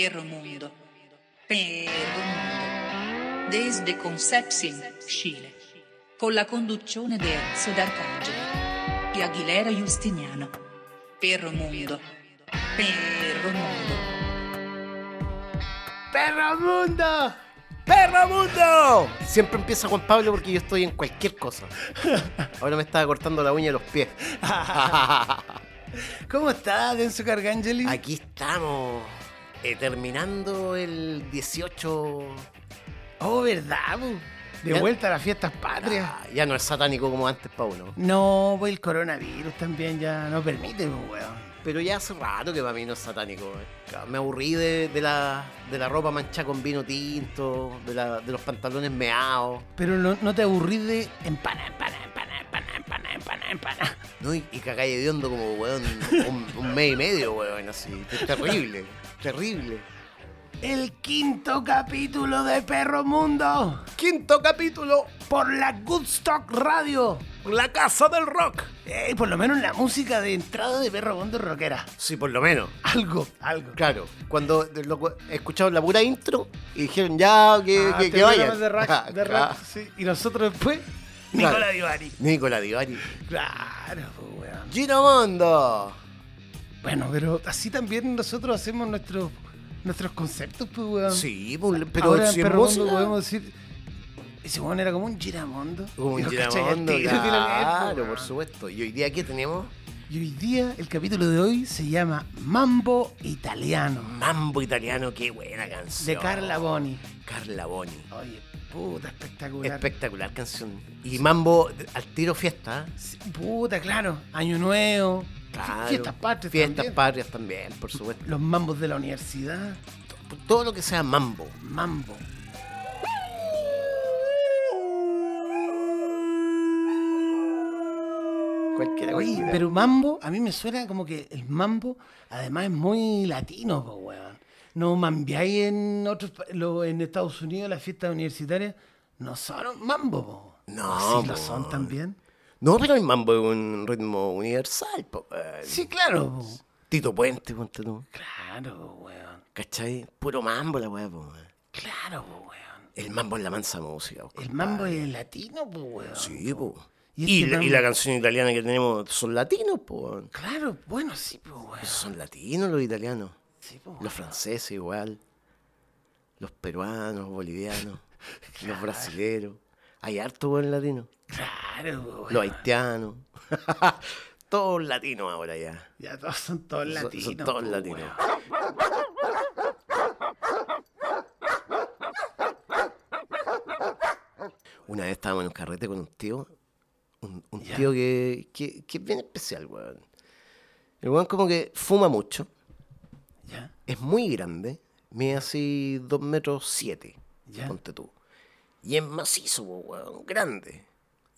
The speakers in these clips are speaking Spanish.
Perro Mundo. Perro Mundo. Desde Concepción, Chile. Con la conduzione di Enzo D'Arcangelo e Aguilera Justiniano. Perro Mundo. Perro Mundo. ¡Perro Mundo! ¡Perro Mundo! Siempre empieza Juan Pablo porque yo estoy en cualquier cosa. Ahora me estaba cortando la uña de los pies. ¿Cómo está, Denso Cargangeli? Aquí estamos, eh, terminando el 18. Oh, ¿verdad? po? De Ya- vuelta a las fiestas patrias. Ah, ya no es satánico como antes, pa' uno. No, pues el coronavirus también ya no permite, pues, weón. Pero ya hace rato que para mí no es satánico. eh. Me aburrí de, de la, de la ropa manchada con vino tinto, de, la- de los pantalones meados. Pero no, no te aburrís de empana, empana, empana, empana, empana, empana, empana. ¿no? Y, y cagáis de hondo como, weón, un, un mes y medio, weón, así. Es terrible, terrible. El quinto capítulo de Perro Mundo Quinto capítulo, por la Goodstock Radio. La Casa del Rock. Eh, por lo menos la música de entrada de Perro Mundo rockera. Sí, por lo menos. Algo, algo. Claro, cuando lo- escucharon la pura intro y dijeron ya que, Ah, que, te que vayan. de rock, de rock, Ah, sí. Y nosotros después, Claro. Nicola Divari. Nicola Divari. Claro, pues, weón. Gino Mondo. Bueno, pero así también nosotros hacemos nuestros nuestros conceptos, pues, weón. Sí, pues, pero Ahora si en música, podemos decir. Ese weón era como un giramondo. Como un Giramondo, claro, por supuesto. Y hoy día, ¿qué tenemos? Y hoy día, el capítulo de hoy se llama Mambo Italiano, Mambo Italiano, qué buena canción. de Carla Boni. Carla Boni. Oye, puta, espectacular. Espectacular canción. Y Mambo al tiro fiesta. ¿eh? Puta, claro. Año Nuevo. Claro. Fiestas patrias Fiestas también. patrias también, por supuesto. Los mambos de la universidad. Todo lo que sea mambo. Mambo. Cualquiera, Oye, pero mambo, a mí me suena como que el mambo, además es muy latino, weón. No mambiáis en otros lo- en Estados Unidos las fiestas universitarias, no son mambo, po. No, ¿O sí lo son también. No, pero el mambo es un ritmo universal. po. Sí, claro, po. Tito Puente, ponte tú. Claro, weón. ¿Cachai? Puro mambo la weá, po. eh. Claro, po, weón. El mambo es la mansa música. po, El compadre. mambo es latino, po, weón. Sí, po. Y Y, este la, y mambo- la canción italiana que tenemos son latinos, po. Claro, bueno, sí, po, weón. Son latinos los italianos. Sí, po, Los franceses igual. Los peruanos, bolivianos. los brasileros. Hay harto buen latino. Claro. Los haitianos. todos latinos ahora ya. Ya todos son todos Son- latinos. Son, todos po, latinos. weón. Una vez estábamos en un carrete con un tío. Un, tío que, que, que es bien especial, weón. El weón como que fuma mucho. Ya, Es muy grande. Mide así 2 metros 7. Ya. Ponte tú. Y es macizo, weón. Grande.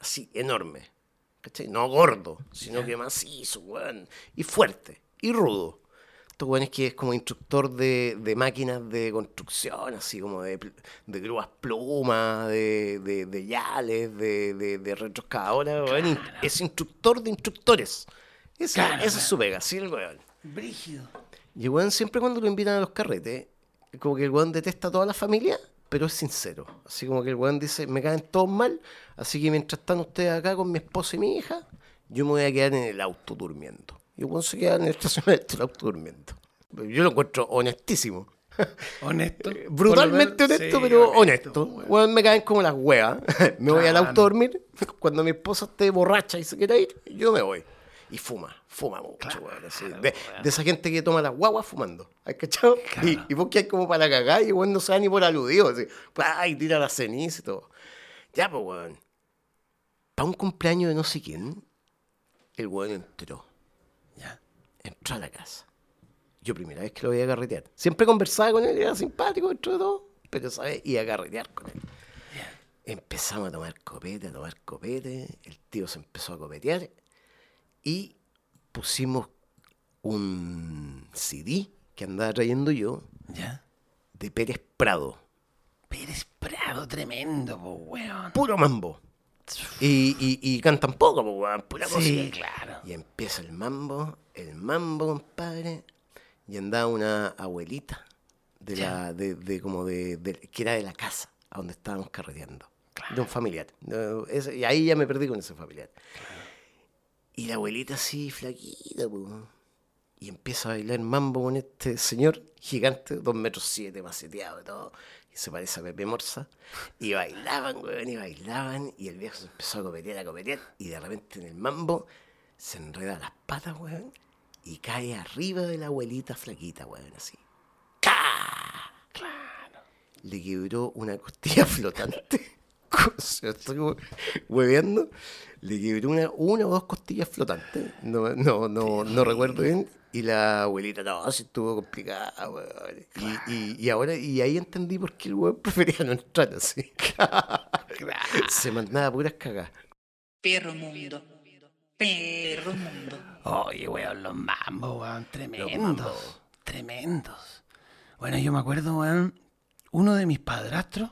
Así, enorme. ¿Cachai? No gordo, sino que macizo, weón. Y fuerte. Y rudo. Estos weones que es como instructor de, de máquinas de construcción, así como de, de grúas plumas, de, de, de yales, de, de, de retroscavadoras, Es instructor de instructores. Esa, Claro. esa es su pega, sí, el weón. Brígido. Y el weón siempre cuando lo invitan a los carretes, como que el weón detesta a toda la familia, pero es sincero. Así como que el weón dice, me caen todos mal, así que mientras están ustedes acá con mi esposa y mi hija, yo me voy a quedar en el auto durmiendo. Y el weón se queda en el estacionamiento del auto durmiendo. Yo lo encuentro honestísimo. Honesto. Brutalmente menos- honesto, sí, pero honesto. weón. Weón, me caen como las huevas. me voy al auto a dormir. Cuando mi esposa esté borracha y se quiera ir, yo me voy. Y fuma, fuma mucho, weón. así. de, de esa gente que toma las guaguas fumando. ¿Has cachado? Y, y vos que hay como para cagar y weón no se da ni por aludido. Así. Ay, tira la ceniza y todo. Ya, pues, weón. Para un cumpleaños de no sé quién, el weón entró. Ya. Entró a la casa. Yo primera vez que lo veía carretear. Siempre conversaba con él, era simpático dentro de todo, pero sabes, iba a carretear con él. Empezamos a tomar copete, a tomar copete, el tío se empezó a copetear y pusimos un CD que andaba trayendo yo Ya. de Pérez Prado. Pérez Prado, tremendo, po, weón. Puro mambo. Y, y, y cantan poco, pues, weón, pura Sí, música. claro. Y empieza el mambo, el mambo, compadre. Y andaba una abuelita de Ya. la, de, de como de, de- que era de la casa a donde estábamos carreteando. De un familiar. Y ahí ya me perdí con ese familiar. Y la abuelita así, flaquita, po. Y empieza a bailar mambo con este señor gigante, dos metros siete, maceteado y todo. Y se parece a Pepe Morza. Y bailaban, weón, y bailaban. Y el viejo se empezó a copetear, a copetear. Y de repente en el mambo se enreda las patas, weón. Y cae arriba de la abuelita flaquita, weón, así. ¡Ca! Claro. Le quebró una costilla flotante. Se estoy hue- hueveando. Le quebró una, una o dos costillas flotantes. No, no, no, no recuerdo bien. Y la abuelita, no, sí estuvo complicada, weón. Y, y, y ahora, y ahí entendí por qué el weón prefería no entrar así. Se mandaba puras cagas. Perro mundo. Perro mundo. Oye, weón, los mambos, weón, tremendos. Tremendos. Bueno, yo me acuerdo, weón, uno de mis padrastros,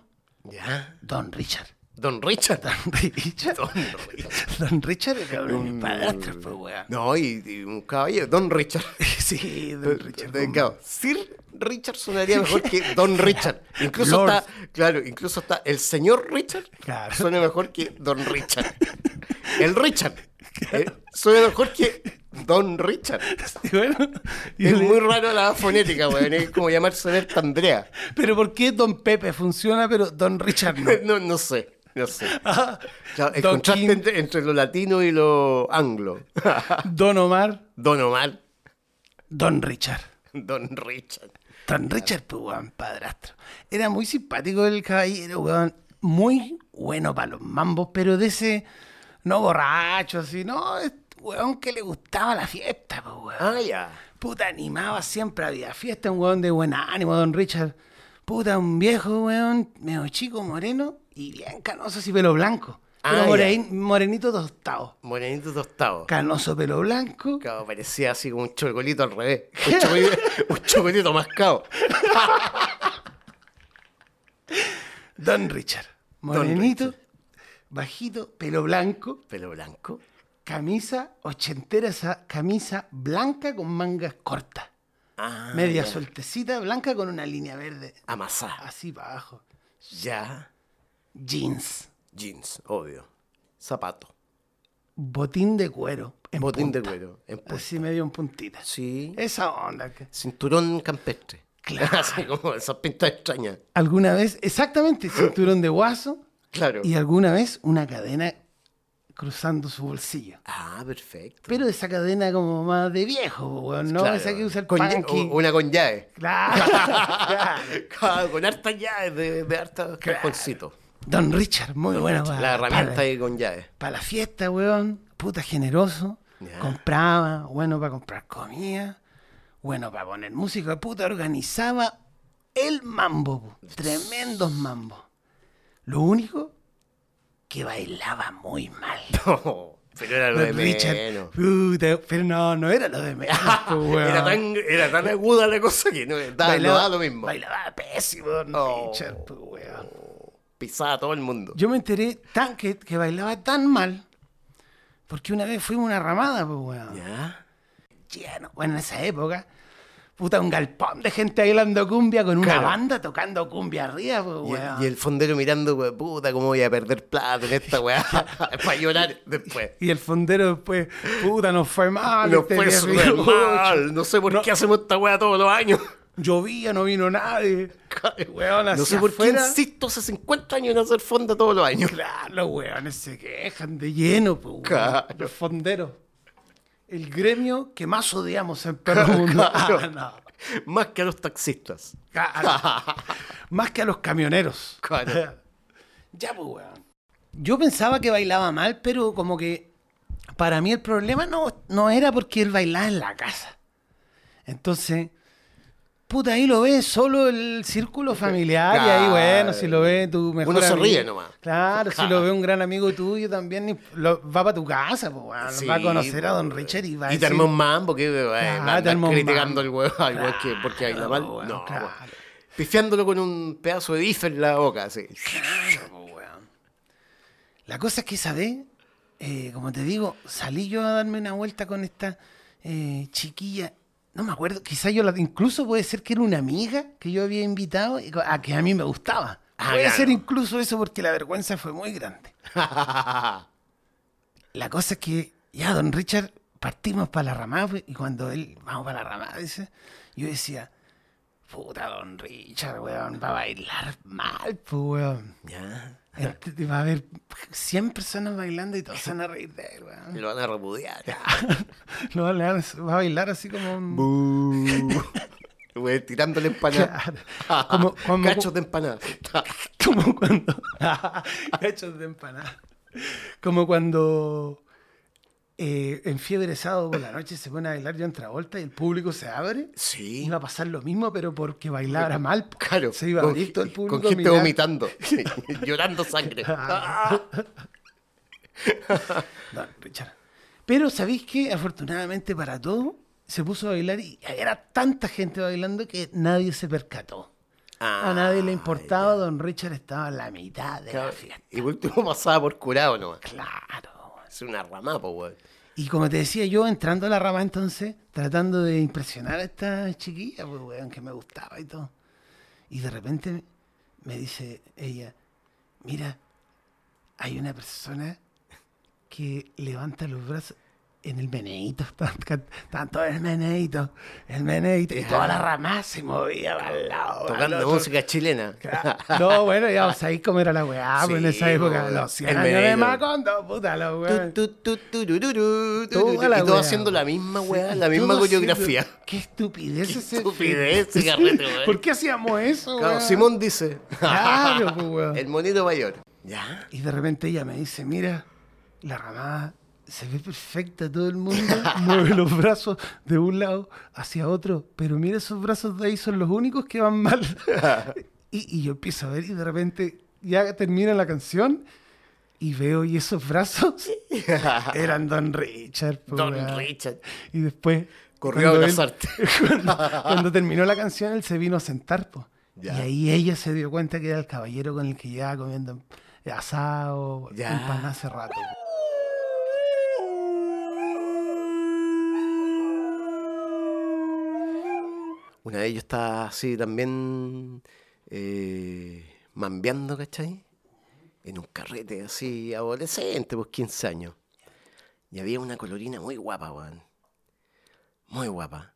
¿Ya? Don Richard. Don Richard. Don Richard. Don Richard. Don era mis padrastros, pues, weón. No, y, y un caballero, Don Richard. Sí, Don Richard. Claro, Sir Richard sonaría mejor que Don Richard. Incluso Lord. está, claro, incluso está el señor Richard Claro. suena mejor que Don Richard. El Richard eh, suena mejor que Don Richard. Sí, bueno, y Es le- muy raro la fonética, weón. Es como llamarse Berta Andrea. Pero ¿por qué Don Pepe funciona, pero Don Richard no? No, no sé, no sé. Ah, Claro, el Don contraste King, entre, entre lo latino y lo anglo. Don Omar, Don Omar, Don Richard. Don Richard. Don Richard, pues, weón, padrastro. Era muy simpático el caballero, weón. Muy bueno para los mambos, pero de ese, no borracho, así, no, es- weón, que le gustaba la fiesta, pues, weón. Ah, ya. Puta, animaba siempre, había fiesta, un weón de buen ánimo, Don Richard. Puta, un viejo, weón, medio chico, moreno y bien canoso, así pelo blanco. Ah, moren- morenito tostado. Morenito tostado. Canoso, pelo blanco. Claro, parecía así como un chocolito al revés. Un chocolito, un chocolito mascado. Don Richard. Morenito, Richard. bajito, pelo blanco. Pelo blanco. Camisa ochentera, esa camisa blanca con mangas cortas. Ah, Media ya. sueltecita, blanca con una línea verde. Amasá. Así para abajo. Ya. Jeans. Jeans, obvio. Zapato. Botín de cuero. en botín de cuero. En. Así medio en puntita. Sí. Esa onda. que- Cinturón campestre. Claro. Así como esas pintas extrañas. Alguna vez, exactamente, cinturón de guaso Claro. y alguna vez una cadena cruzando su bolsillo. Ah, perfecto. Pero esa cadena como más de viejo, weón, no Claro. esa que usa el Con o- Una con llave. Claro, con hartas llaves de, de. Don Richard, muy bueno. weón. La herramienta Para- ahí con llaves. Para la fiesta, weón, puta generoso. Compraba, bueno para comprar comida, bueno para poner música, puta organizaba el mambo, tremendos mambos. Lo único que bailaba muy mal. No, pero era lo de Richard, menos. puta, pero no, no era lo de menos. Era tan, era tan aguda la cosa que no daba, no daba lo mismo. Bailaba pésimo, Oh. Richard, weón. Pisaba a todo el mundo. Yo me enteré tan que, que bailaba tan mal porque una vez fuimos a una ramada, pues, weón. ¿Ya? Lleno. Bueno, en esa época, puta, un galpón de gente bailando cumbia con una Claro. banda tocando cumbia arriba, pues, Y, weón. y el fondero mirando, we- puta, cómo voy a perder plata en esta weá. para llorar después. Y el fondero después, puta, nos fue mal. Nos este fue 18. súper mal. No sé por No. qué hacemos esta weá todos los años. Llovía, no vino nadie. Weón, No sé por afuera. qué insisto hace 50 años en hacer fonda todos los años. Claro, los weones se quejan de lleno, pues, weón. Claro. Los fonderos. El gremio que más odiamos en Perro Mundo. Claro. Ah, no. Más que a los taxistas. Claro. Más que a los camioneros. Claro. ya, pues, weón. Yo pensaba que bailaba mal, pero como que para mí el problema no, no era porque él bailaba en la casa. Entonces, puta, ahí lo ves solo el círculo familiar y ahí, bueno, si lo ve tu mejor Uno se amigo- ríe nomás. Claro, si lo ve un gran amigo tuyo también, lo- va para tu casa, pues. Sí, va a conocer a Don Richard y va a Y te decir- armó un mambo que eh, Claro, te armó criticando al huevo al igual que porque baila Claro, mal. no, claro. weón. Pifiándolo con un pedazo de bife en la boca, así. Claro, weón. La cosa es que esa vez, eh, como te digo, salí yo a darme una vuelta con esta eh, chiquilla. No me acuerdo, quizás yo la, incluso puede ser que era una amiga que yo había invitado a que a mí me gustaba. Ah, puede claro. ser incluso eso porque la vergüenza fue muy grande. La cosa es que ya, don Richard, partimos para la ramada pues, y cuando él, vamos para la ramada, dice, yo decía, puta, don Richard, weón, va a bailar mal, pues, weón. ya. Va a haber 100 personas bailando y todos se van a reír de él, weón. Lo van a repudiar. No, va a bailar- va a bailar así como un... Güey, tirándole empanada. Claro. Como- como- Cachos de empanada. Como cuando. Hechos de empanada. Como cuando. Eh, en fiebre sábado por la noche se pone a bailar John Travolta y el público se abre. Sí. Iba a pasar lo mismo, pero porque bailara mal. po. Claro. Se iba a con, abrir todo el público. con a gente mirar. vomitando. llorando sangre. Don Richard. Pero ¿sabéis qué? Afortunadamente para todo, se puso a bailar y era tanta gente bailando que nadie se percató. A nadie le importaba, don Richard estaba en la mitad de la fiesta. Y por último pasaba por curado nomás. Claro. Es una rama, po, weón. Y como te decía yo, entrando a la rama entonces, tratando de impresionar a esta chiquilla, pues, weón, que me gustaba y todo. Y de repente me dice ella, mira, hay una persona que levanta los brazos en el meneíto, tanto el meneíto, el meneíto, y toda la rama se movía para el lado. Tocando otro. música chilena. No, bueno, ya sabéis cómo era la weá, pues, en Sí, esa época, los 100 El años de. Macondo, puta la weá. Tu, tu, tu, y todo haciendo la misma Sí, weá, la misma coreografía. Qué estupidez ese estupidez ese Sí, carrete, weón. ¿Por qué hacíamos eso, Claro? Simón dice. Claro, pues. El monito mayor. Ya. Y de repente ella me dice, mira, la ramada se ve perfecta, todo el mundo mueve los brazos de un lado hacia otro, pero mira esos brazos de ahí son los únicos que van mal. y, y yo empiezo a ver y de repente ya termina la canción y veo y esos brazos eran Don Richard. Don. Richard. Y después... Corrió a abrazarte. cuando, cuando terminó la canción, él se vino a sentar, po. Ya. Y ahí ella se dio cuenta que era el caballero con el que llevaba comiendo asado, Ya. empanada hace rato. Una vez yo estaba así también eh, mambeando, ¿cachai? En un carrete así adolescente, pues 15 años. Y había una colorina muy guapa, weón. Muy guapa.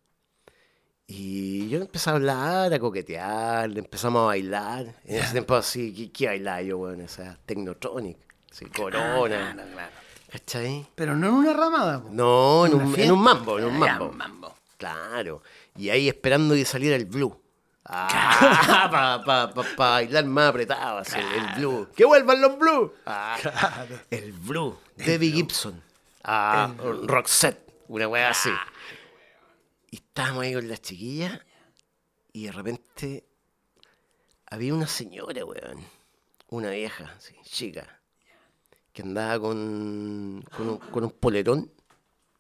Y yo empecé a hablar, a coquetear, empezamos a bailar. En ese tiempo así, ¿qué, qué bailaba yo, weón? Esa Technotronic, así, Corona, ¿cachai? Pero no en una ramada, po. No, en una un, en un mambo, en un Ah, mambo. un mambo. Claro. Y ahí esperando que saliera el blue. Ah, para pa, pa- pa bailar más apretado, así, el blue. ¡Que vuelvan los blue! Ah, El blue. Debbie Gibson. Ah, Roxette. Una wea así. Y estábamos ahí con las chiquillas y de repente había una señora, weón. Una vieja, así, chica. Que andaba con, con, un, con un polerón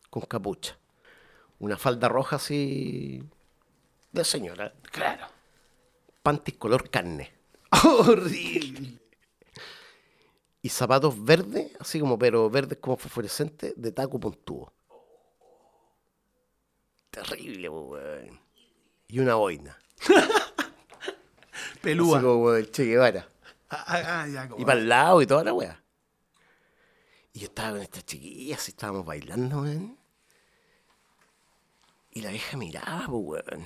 con capucha. Una falda roja así de señora. Claro. Panties color carne. Horrible. Y zapatos verdes, así como, pero verdes como fosforescentes, de taco puntudo. Terrible, weón. Y una boina. Pelúa. Así como el Che Guevara. Ah, ah, ah, ya, como- Y para el lado y toda la weá. Y yo estaba con estas chiquillas y estábamos bailando, weón. Y la vieja miraba, pues, weón.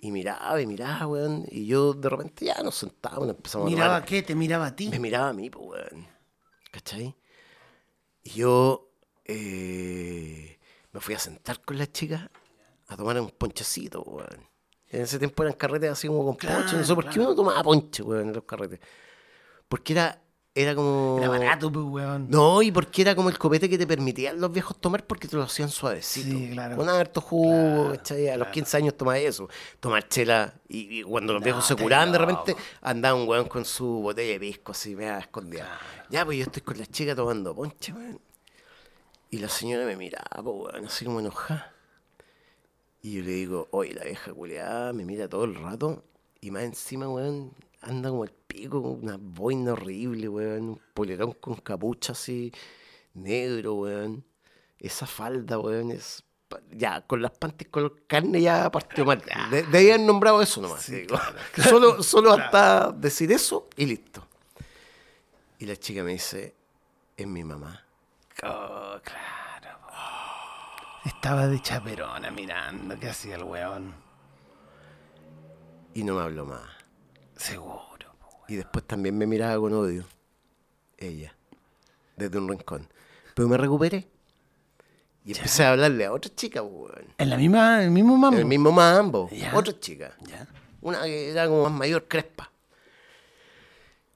Y miraba y miraba, weón. Y yo de repente ya nos sentábamos, empezamos a ¿Miraba tomar. qué? ¿Te miraba a ti? Me miraba a mí, pues, weón. ¿Cachai? Y yo eh, me fui a sentar con las chicas a tomar un ponchecito, weón. En ese tiempo eran carretes así como con ponche. No sé por qué uno tomaba ponche, weón, en los carretes. Porque era, era como... Era barato, pues, weón. No, y porque era como el copete que te permitían los viejos tomar porque te lo hacían suavecito. Sí, claro. Con harto jugo, ¿cachai? A los 15 años tomaba eso. Tomar chela. Y, y cuando los viejos se curaban, de repente andaba un weón con su botella de pisco así, me escondida. Ya, pues yo estoy con la chica tomando ponche, weón. Y la señora me miraba, pues, weón, así como enojada. Y yo le digo, oye, la vieja culiada me mira todo el rato. Y más encima, weón, anda como el pico, una boina horrible, weón. Un polerón con capucha así, negro, weón. Esa falda, weón, es ya, con las panties color carne ya partió mal. De, de haber nombrado eso nomás. Solo, solo hasta decir eso y listo. Y la chica me dice, es mi mamá. Oh, claro. po. Estaba de chaperona mirando qué hacía el weón. Y no me habló más. Seguro. po. Y después también me miraba con odio. Ella. Desde un rincón. Pero me recuperé. Y empecé a hablarle a otra chica, weón. En la misma, el mismo mambo. El mismo mambo. Ya. Otra chica. Ya. Una que era como más mayor, crespa.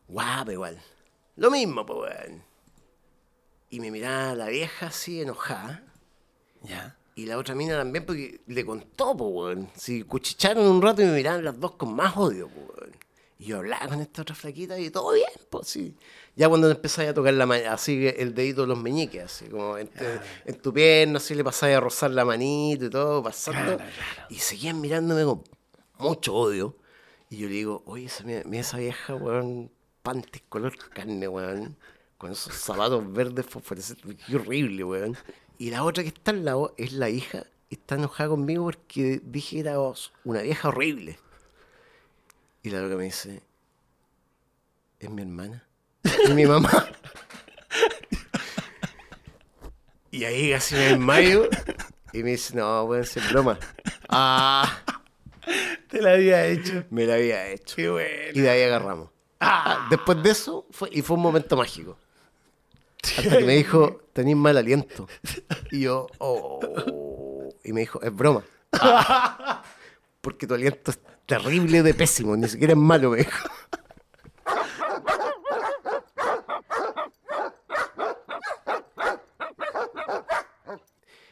Guapa igual. Lo mismo, pues, weón. Y me miraba la vieja así enojada. Ya. Y la otra mina también, porque le contó, pues, weón. Si cuchicharon un rato y me miraban las dos con más odio, pues, weón. Y yo hablaba con esta otra flaquita y todo bien, pues, sí. Ya cuando empezáis a tocar la así el dedito de los meñiques, así como en, te- en tu pierna, así le pasáis a rozar la manito y todo, pasando. Claro, claro. Y seguían mirándome con mucho odio. Y yo le digo, oye, esa, mira, mira esa vieja, weón, panties color carne, weón. Con esos zapatos verdes fosforescentes. Qué horrible, weón. Y la otra que está al lado es la hija. Está enojada conmigo porque dije que era una vieja horrible. Y la loca me dice, es mi hermana. Es mi mamá. y ahí casi me desmayo. Y me dice, no, puede ser broma. Ah, Te la había hecho. me la había hecho. Qué bueno. Y de ahí agarramos. Ah, después de eso, fue, y fue un momento mágico. Hasta que me dijo, tenés mal aliento. Y yo, oh. Y me dijo, es broma. Ah, porque tu aliento es terrible de pésimo, ni siquiera es malo, me dijo.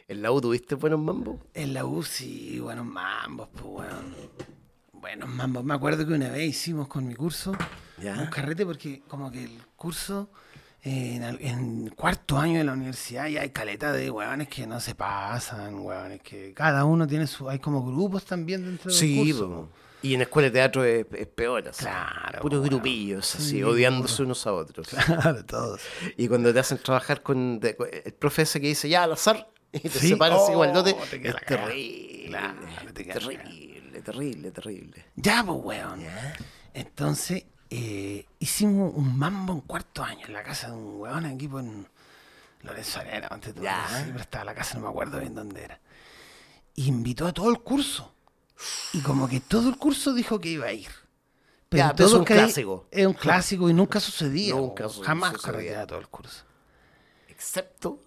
¿En la U tuviste buenos mambo? En la UCI, buenos mambos, pues, weón. Buenos mambos. Me acuerdo que una vez hicimos con mi curso Ya. un carrete porque como que el curso eh, en, en cuarto año de la universidad ya hay caleta de weones que no se pasan, weones que cada uno tiene su... Hay como grupos también dentro del Sí, curso. Y en escuela de teatro es, es peor, así. Claro, Puros grupillos, así, Sí, odiándose unos a otros. Claro, todos. Y cuando te hacen trabajar con de- con el profe ese que dice ya al azar y te Sí. dote, Oh, te es terrible. Claro, te terrible, terrible, terrible. Ya, pues, weón. Entonces, eh, hicimos un mambo en cuarto año en la casa de un weón aquí por en Lorenzo Arena, antes de Ya. Siempre estaba la casa, no me acuerdo bien dónde era. Y invitó a todo el curso. Y como que todo el curso dijo que iba a ir. Ya, pero es un clásico. Es un clásico y nunca sucedía. Nunca su- Jamás sucedía. todo el curso. Excepto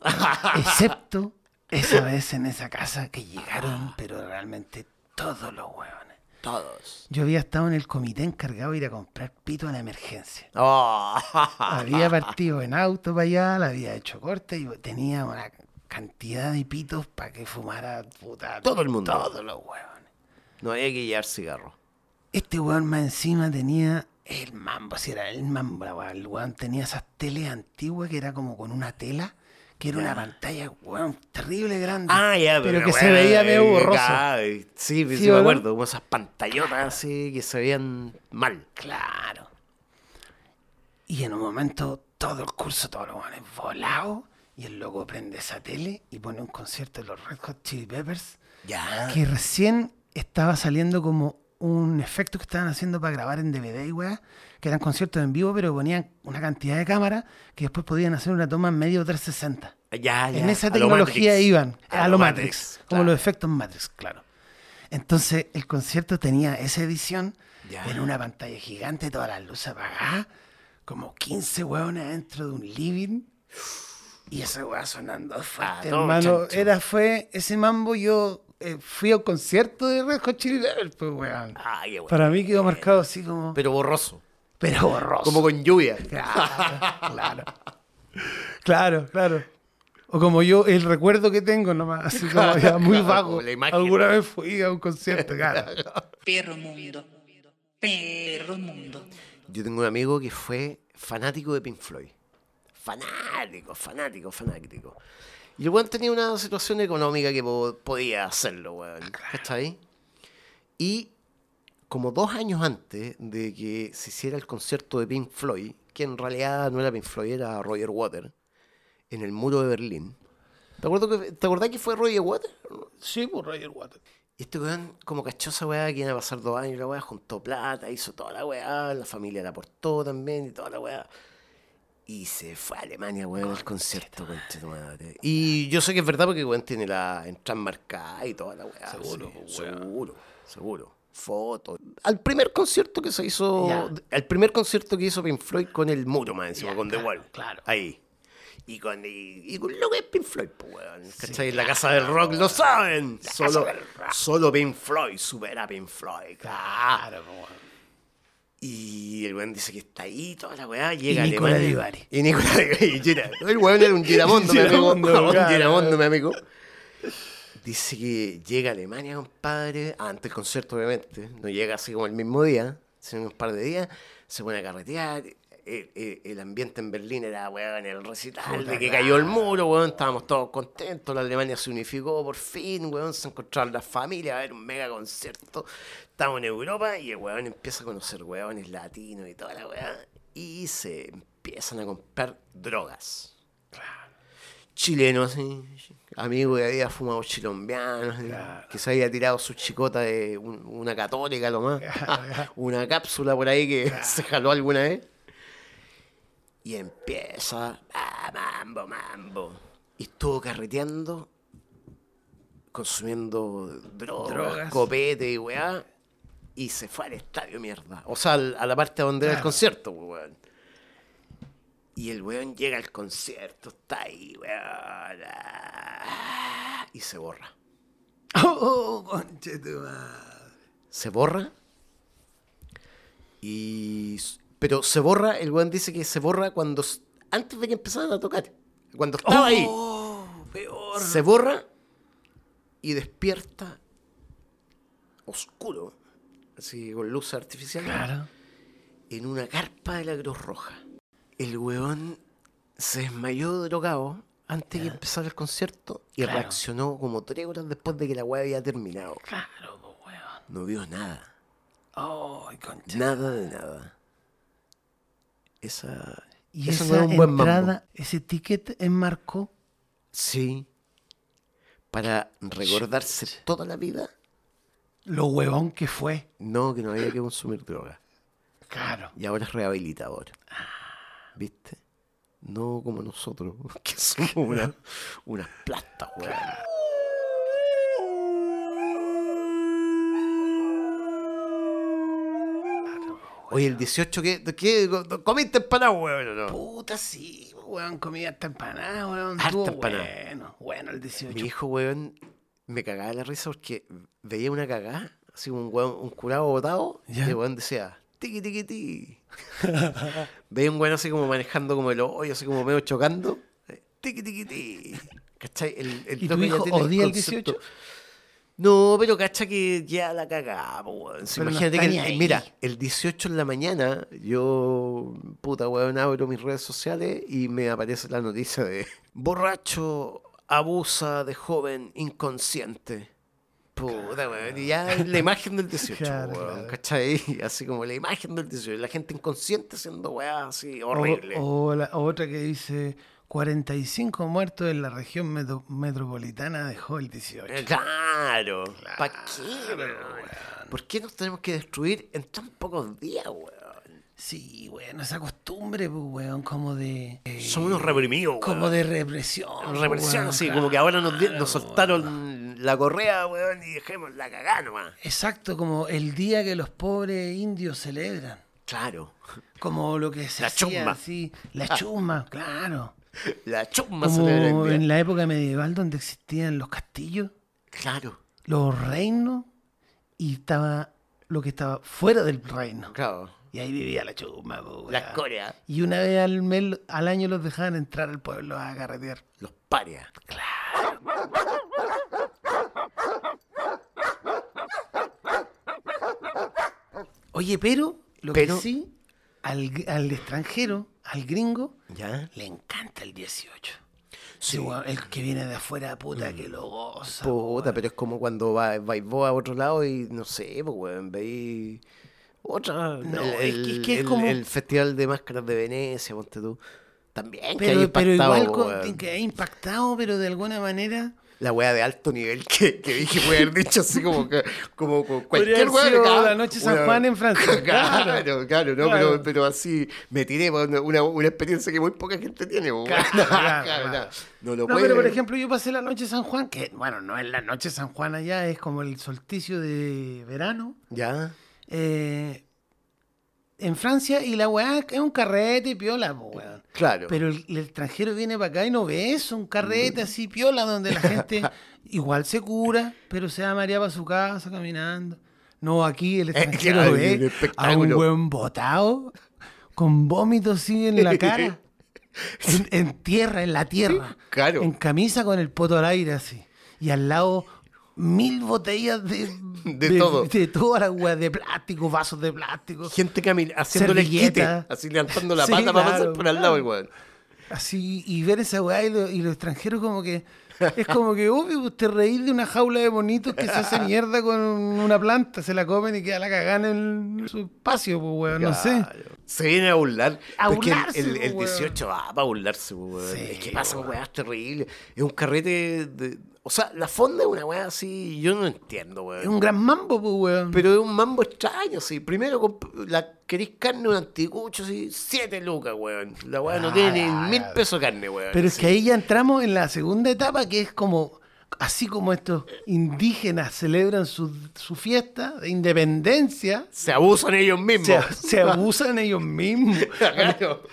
Excepto esa vez en esa casa que llegaron, pero realmente todos los huevones. todos. Yo había estado en el comité encargado de ir a comprar pito la emergencia. Oh. Había partido en auto para allá, la había hecho corte y tenía una cantidad de pitos para que fumara puta, Todo el mundo. Todos los huevones. No había que llevar cigarro. Este weón más encima tenía el mambo, si era el mambo, el weón tenía esas teles antiguas que era como con una tela, que era una pantalla, weón, terrible grande. Ah, ya, pero, que bueno, se veía medio eh, borroso. ay, sí, sí, ¿Sí me acuerdo, como esas pantallotas así que se veían mal. Claro. Y en un momento todo el curso, todos los weones volados, y el loco prende esa tele y pone un concierto de los Red Hot Chili Peppers, Ya. que recién estaba saliendo como un efecto que estaban haciendo para grabar en DVD y weá, que eran conciertos en vivo, pero ponían una cantidad de cámaras que después podían hacer una toma en medio 360. Ya, ya. En esa tecnología iban, a, lo Matrix, como los efectos Matrix, claro. Entonces el concierto tenía esa edición Ya. en una pantalla gigante, todas las luces apagadas, como 15 hueones dentro de un living y esa hueá sonando fuerte, todo hermano. chancho. Era, fue ese mambo, yo eh, fui a un concierto de Red Hot Chili Peppers, pues weón. Ay, qué bueno. Para mí quedó marcado así como, Pero borroso. pero borroso. Como con lluvia. Claro, claro. Claro, claro. O como yo, el recuerdo que tengo nomás, así como ya muy Claro, vago. como la imagen. Alguna vez fui a un concierto, claro. Perro mundo. Perro mundo. Yo tengo un amigo que fue fanático de Pink Floyd. Fanático, fanático, fanático. Y el weón tenía una situación económica que po- podía hacerlo, weón. ¿Está ahí? Y como dos años antes de que se hiciera el concierto de Pink Floyd, que en realidad no era Pink Floyd, era Roger Water, en el muro de Berlín, ¿Te, acuerdas que, ¿Te acordás que fue Roger Water? Sí, pues Roger Water. Y este weón, como cachó esa weá, que iban a pasar dos años, la weá, juntó plata, hizo toda la weá, la familia la aportó también y toda la weá. Y se fue a Alemania, weón, al concierto, madre. Y yo sé que es verdad porque weón tiene la entrada marcada y toda la weá. Seguro, sí, pues, weón. seguro, seguro. Fotos. Al primer concierto que se hizo, al primer concierto que hizo Pink Floyd con el muro más encima, con The Wall. claro. Ahí. Y con, y, y con lo que es Pink Floyd, pues, weón. ¿Cachai? En la casa del rock lo saben. Solo, solo Pink Floyd supera a Pink Floyd. Claro. Claro, pues, weón. Y el weón dice que está ahí, toda la weá, llega Nicola Alemania. Divari. Y Nicolás y Gira- El weón era un giramondo, mi amigo. Un giramondo, mi amigo. Dice que llega a Alemania, compadre, antes del concierto, obviamente. No llega así como el mismo día, sino un par de días. Se pone a carretear. El, el- el ambiente en Berlín era, weón, el recital Puta, de que claro. cayó el muro, weón. Estábamos todos contentos. La Alemania se unificó por fin, weón. Se encontraron las familias, a ver un mega concierto. Estamos en Europa y el weón empieza a conocer weones latinos y toda la weá. Y se empiezan a comprar drogas chilenos, así, amigo que había fumado chilombianos, Claro. que se había tirado su chicota de un- una católica lo más, una cápsula por ahí que se jaló alguna vez. Y empieza, ah, mambo, mambo. Y estuvo carreteando, consumiendo drogas, Drogas. copete y weá. Y se fue al estadio, mierda. O sea, al- a la parte donde era el concierto, weón. Y el weón llega al concierto, está ahí, weón. ah, Y se borra. Oh, conche tu madre. Se borra. Y. Pero se borra, el weón dice que se borra cuando. Antes de que empezaran a tocar. Cuando estaba ahí. Oh, peor. Se borra y despierta oscuro. Así con luz artificial. Claro. en una carpa de la Cruz Roja. El weón se desmayó drogado antes de que empezara el concierto y Claro. reaccionó como tres horas después de que la weá había terminado. Claro, weón. No vio nada. Oh, concha. Nada de nada. Esa. Y esa un buen mambo. entrada, ese ticket enmarcó. Sí. Para recordarse toda la vida. Lo huevón que fue. No, que no había que consumir droga. Claro. Y ahora es rehabilitador. ¿Viste? No como nosotros, que somos una- unas plastas, weón. Oye, el 18, ¿qué? ¿Qué? ¿Comiste empanada, weón? no? Puta, sí, weón. Comí harta empanada, weón. Harta empanada. Bueno, bueno, el 18. Mi hijo, weón, me cagaba la risa porque veía una cagada, así como un weón, un curado botado, Ya. y el weón decía, tiqui, tiqui, ti. veía un weón así como manejando como el hoyo, así como medio chocando, tiqui, tiqui, ti. ¿Cachai? El, el ¿Y tu hijo odia el concepto- 18? No, pero cacha que ya la no imagínate está que, el- ahí. mira, el 18 en la mañana, yo, puta weón, abro mis redes sociales y me aparece la noticia de borracho abusa de joven inconsciente. Puta weón, y ya es la imagen del 18, Claro, weón, claro. ¿cachai? Así como la imagen del 18, la gente inconsciente haciendo weá así O- horrible. O, la- o otra que dice 45 muertos en la región metro- metropolitana dejó el 18. Eh, Claro, ¿para qué, Claro, weón? weón. ¿Por qué nos tenemos que destruir en tan pocos días, weón? Sí, weón, esa costumbre, pues, weón, como de... eh, Somos unos reprimidos, Como weón. de represión. pues, Represión, weón, claro. como que ahora nos, soltaron la correa, weón, y dejemos la cagada nomás. Exacto, como el día que los pobres indios celebran. Claro. Como lo que se La hacía, chusma. así, la chusma, claro. La chumba Como en la época medieval donde existían los castillos, Claro, los reinos, y estaba lo que estaba fuera del reino. claro. Y ahí vivía la chusma, po, La weón. escoria, Y una vez al, mes, al año los dejaban entrar al pueblo a carretear. los parias. Oye, pero lo Pero- que sí, al, al extranjero, al gringo, ¿Ya? le encanta el 18. Sí. Sí, weón, el que viene de afuera, puta, que lo goza. Puta, pero es como cuando va- vais vos a otro lado y no sé, pues, weón, veis otra. No, el, es que- es el- que como- el Festival de Máscaras de Venecia, ponte tú. También que Pero, pero impactado, igual con- que ha impactado, pero de alguna manera. La weá de alto nivel que, que dije, puede haber dicho así como que como, como cualquier ah, la noche San Juan en Francia. Claro, claro, no, Claro. Pero, pero así me tiré por una, una, experiencia que muy poca gente tiene. po, Claro, claro. No lo No, puede. pero por ejemplo, yo pasé la noche San Juan, que bueno, no es la noche San Juan allá, es como el solsticio de verano. Ya. eh, en Francia y la weá es un carrete piola, po, weón. Claro. Pero el, el extranjero viene para acá y no ve eso, un carrete así piola donde la gente igual se cura, pero se va María para su casa caminando. No, aquí el extranjero ve a un buen botado con vómitos así en la cara. En, en tierra, en la tierra. Claro. En camisa con el poto al aire así. Y al lado mil botellas de, De todo. De todas las weas, de plástico, vasos de plástico. Gente camina, haciéndole el quite, así levantando la Sí, pata para claro, pasar por al lado, weón. Así, y ver esa weá y, lo- y los extranjeros como que... Es como que, obvio, pues, te reís de una jaula de bonitos que se hace mierda con una planta, se la comen y queda la cagada en su espacio, pues, weón, no sé. Se viene a burlar. A burlarse, el, el po, weón. 18 va para burlarse, po, weón. Sí, es que pasan weón. weas terribles. Es un carrete de. O sea, la fonda es una wea así. Yo no entiendo, weón. Es un gran mambo, pues, weón. Pero es un mambo extraño, sí. Primero, la querís carne, un anticucho, así, siete lucas, weón. La weá no Ah, tiene ni mil ya. pesos de carne, weón. Pero es Sí. que ahí ya entramos en la segunda etapa, que es como, así como estos indígenas celebran su, su fiesta de independencia, Se abusan ellos mismos. se, se abusan ellos mismos. Claro.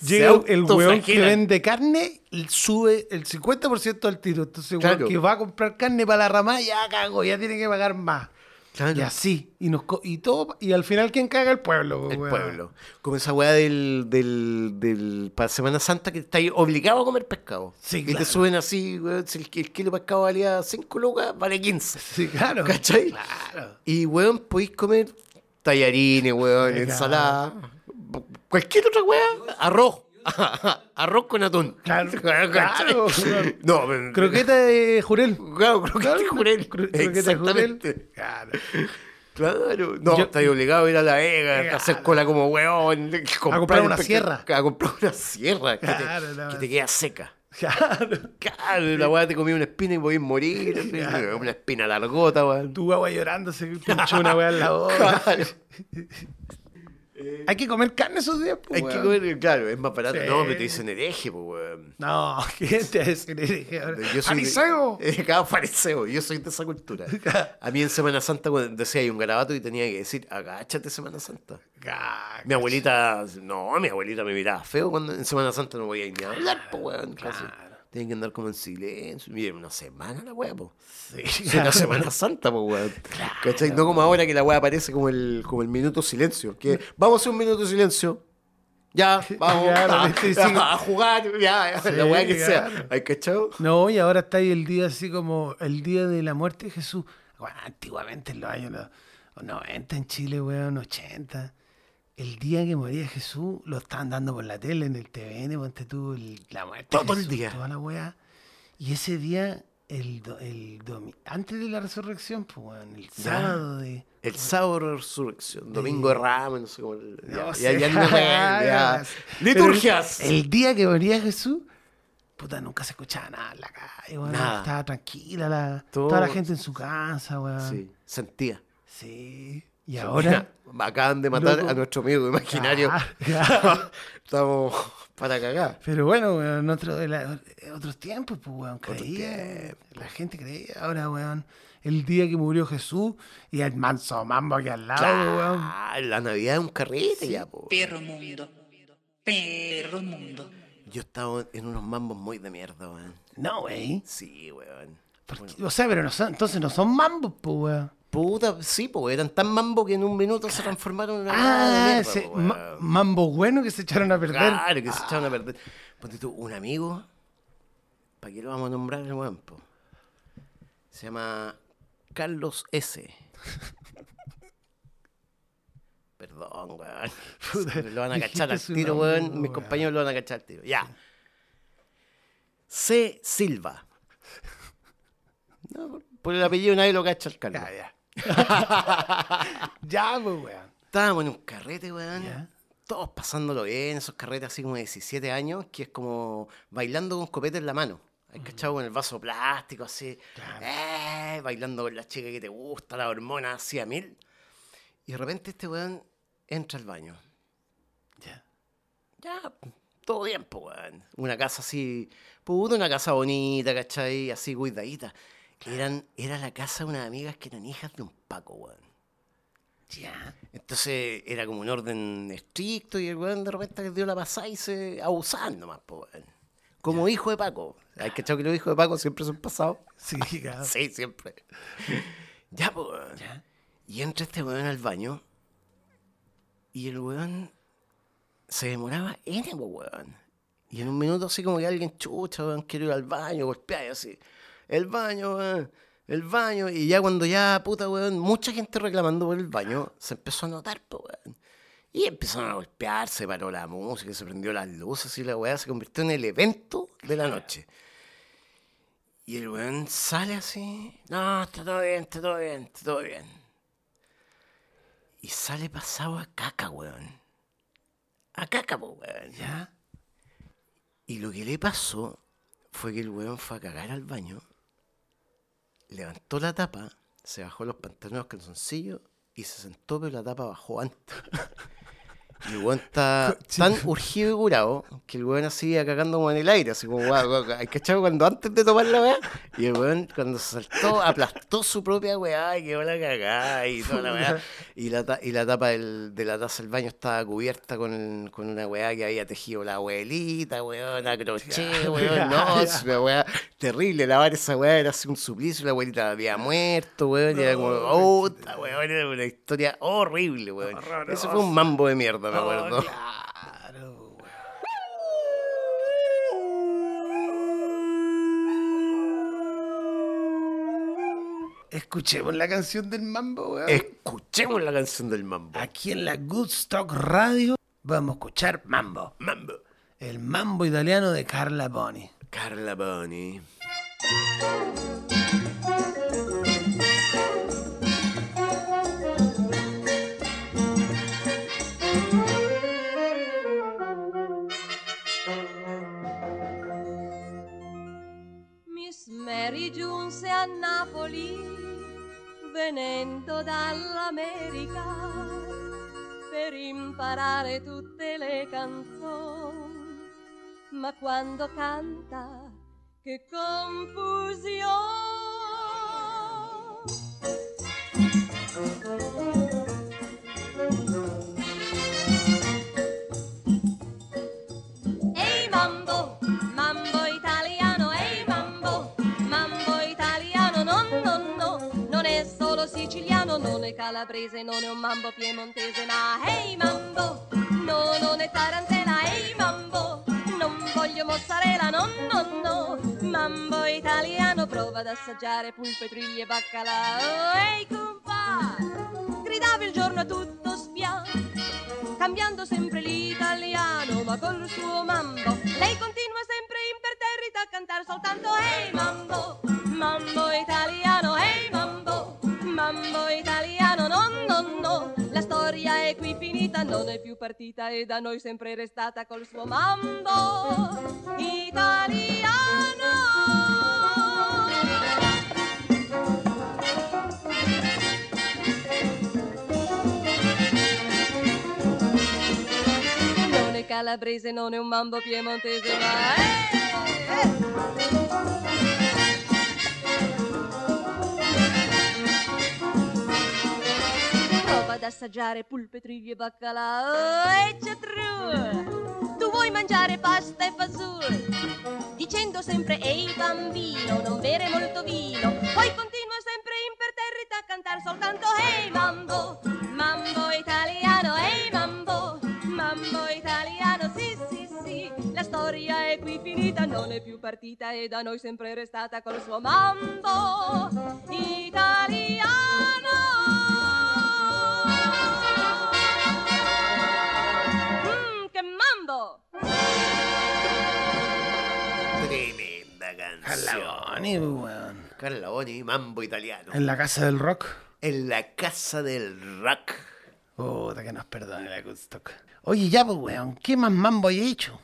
Llega el weón que vende carne, y sube el 50% al tiro. Entonces, el weón Claro. que va a comprar carne para la rama, ya cago, ya tiene que pagar más. Claro. Y así. Y, nos, y todo, y al final, ¿quién caga? El pueblo. El weón. pueblo. Como esa weá del, del, del para Semana Santa que está ahí obligado a comer pescado. Sí, Y te suben así, weón, si el, el kilo de pescado valía 5 lucas, vale 15. Sí, claro. ¿Cachai? Claro. Y weón, podéis comer tallarines, weón, Claro. ensalada, cualquier otra weá, arroz. arroz con atún. Claro, claro. No, pero- Croqueta de jurel. Claro, croqueta de jurel. Cro- croqueta Exactamente. jurel. Claro. Claro, no, Yo- obligado a ir a la Vega, a hacer cola como weón, comprar el una pe- sierra. A comprar una sierra que, Claro, te, no. que te queda seca. Claro. Claro, la weá te comí una espina y podías morir. Claro. Una espina largota, weón. Tu agua llorando se pinchó una weá en la boca. Claro. Hay que comer carne esos días, po, Hay que comer, claro, es más barato. Sí. No, pero te dicen hereje, pues, weón. No, ¿qué te hace hereje? Yo soy de- ¡Fariseo! Eh, Cada fariseo, yo soy de esa cultura. A mí en Semana Santa cuando decía hay un garabato y tenía que decir, agáchate Semana Santa. Ga- Mi abuelita, no, mi abuelita me miraba feo cuando en Semana Santa no voy a ir ni a hablar, pues, weón. casi. Claro. Tienen que andar como en silencio. Miren, una semana la weá, po. Sí, Es una Semana Santa, pues, weón. ¿Cachai? No como ahora que la weá aparece como el, como el minuto silencio. Que vamos a hacer un minuto de silencio. Ya, vamos Claro, a, sí. a jugar, ya, Sí, la weá que claro. sea. ¿Hay cachado? No, y ahora está ahí el día así como el día de la muerte de Jesús. Bueno, antiguamente en los años no- 90 en Chile, weón, 80. El día que moría Jesús lo estaban dando por la tele, en el TVN, ponte tú el- la muerte. Todo el día. Toda la weá. Y ese día, el, do- el domi- antes de la resurrección, pues, weón, el sábado de. El sábado de resurrección, domingo de Ramos, no sé cómo. No ya, ya ya. Liturgias. El, el día que moría Jesús, puta, nunca se escuchaba nada en la calle, weón. Estaba tranquila, la, Todo- toda la gente en su casa, weón. Sí, sentía. Sí. Y ahora. Mira, acaban de matar Loco. a nuestro amigo imaginario. Ah, claro. Estamos para cagar. Pero bueno, weón, en otro, en la- en otros tiempos, pues, weón, creía. La gente creía. Ahora, weón, el día que murió Jesús y el manso mambo aquí al lado, weón. Ah, la Navidad es un carrete ya, po. Perro mundo. Perro mundo. Yo he estado en unos mambos muy de mierda, weón. No, wey. Sí, weón. O sea, pero no son, entonces no son mambos, pues, weón. Puta, sí, po, eran tan mambo que en un minuto se transformaron en una Ah, nada de mierda, ese po, ma- weón. mambo bueno que se echaron a perder. Claro, que se echaron a perder. Ponte tú, un amigo, ¿para qué lo vamos a nombrar el weón? Se llama Carlos S. Perdón, weón. Puta, lo van a cachar al tiro, weón. Mis weón. compañeros lo van a cachar al tiro. Ya. C. Silva. No, por el apellido nadie lo cacha al Carlos. Ya, ya. ya, pues, weón. Estábamos en un carrete, weón. Ya. todos pasándolo bien, esos carretes así como de 17 años, que es como bailando con copete en la mano. ¿Has cachado con el vaso plástico así? eh, bailando con la chica que te gusta, la hormona así a mil. Y de repente este weón entra al baño. Ya. Ya, todo bien, pues, weón. Una casa así, puta, una casa bonita, ¿cachai? Así cuidadita. Eran, era la casa de unas amigas que eran hijas de un Paco, weón. Ya. Entonces era como un orden estricto y el weón de repente dio la pasada y se abusando más, weón. Como hijo de Paco. ¿Hay cachado que los hijos de Paco siempre son pasados? Sí, claro. Sí, siempre. ya, pues, weón. Ya. Y entra este weón al baño y el weón se demoraba N, po, weón. Y en un minuto así como que alguien chucha, weón, quiero ir al baño, golpear y así. El baño, weón, el baño. Y ya cuando ya, puta, weón, mucha gente reclamando por el baño, se empezó a notar, po, weón. Y empezaron a golpear, se paró la música, se prendió las luces y la weá se convirtió en el evento de la noche. Y el weón sale así. No, está todo bien, está todo bien, está todo bien. Y sale pasado a caca, weón. A caca, po, weón. Ya. Y lo que le pasó fue que el weón fue a cagar al baño, levantó la tapa, se bajó los pantalones, los calzoncillos y se sentó, pero la tapa bajó antes. Y el weón está tan urgido y curado que el weón así iba cagando como en el aire, así como, guau, guau. ¿Hay cachado cuando antes de tomar la weá? Y el weón cuando se saltó aplastó su propia weá y quedó la cagada y toda la weá. Y la, ta- y la tapa del- de la taza del baño estaba cubierta con, con una weá que había tejido la abuelita, weón, a crochet, weón. No, es una weá terrible. Lavar esa weá era así un suplicio. La abuelita había muerto, weón. Y era como, puta, weón, era una historia horrible, weón. Eso fue un mambo de mierda, me acuerdo. Claro, weón. Escuchemos la canción del mambo, weón. Escuchemos la canción del mambo. Aquí en la Good Stock Radio vamos a escuchar mambo. Mambo. El mambo italiano de Carla Boni. Carla Boni. Imparare tutte le canzoni, ma quando canta che confusione! Calabrese, non è un mambo piemontese, ma ehi mambo, no, non è tarantella, ehi mambo, non voglio mozzarella, no, no, no, mambo italiano, prova ad assaggiare pulpe, triglie e baccalà, ehi compa, gridava il giorno tutto spiano cambiando sempre l'italiano, ma col suo mambo. Lei continua sempre imperterrita a cantare soltanto Ehi mambo, mambo italiano, ehi mambo, finita, non è più partita e da noi sempre restata col suo mambo italiano. Non è calabrese, non è un mambo piemontese, ma è... Ad assaggiare pulpe, triglie e baccalà. Oh, e true. Tu vuoi mangiare pasta e fagioli, dicendo sempre ehi bambino, non bere molto vino. Poi continua sempre imperterrita a cantare soltanto ehi mambo, mambo italiano, finita, non è più partita e da noi sempre restata col suo mambo italiano. Mmm, che mambo! Tremenda. Boni, weón. Carla Boni, mambo italiano. En la casa del rock. En la casa del rock. Puta, que nos perdone la Woodstock. Oye, ya, pues, weón, ¿qué más mambo hay hecho?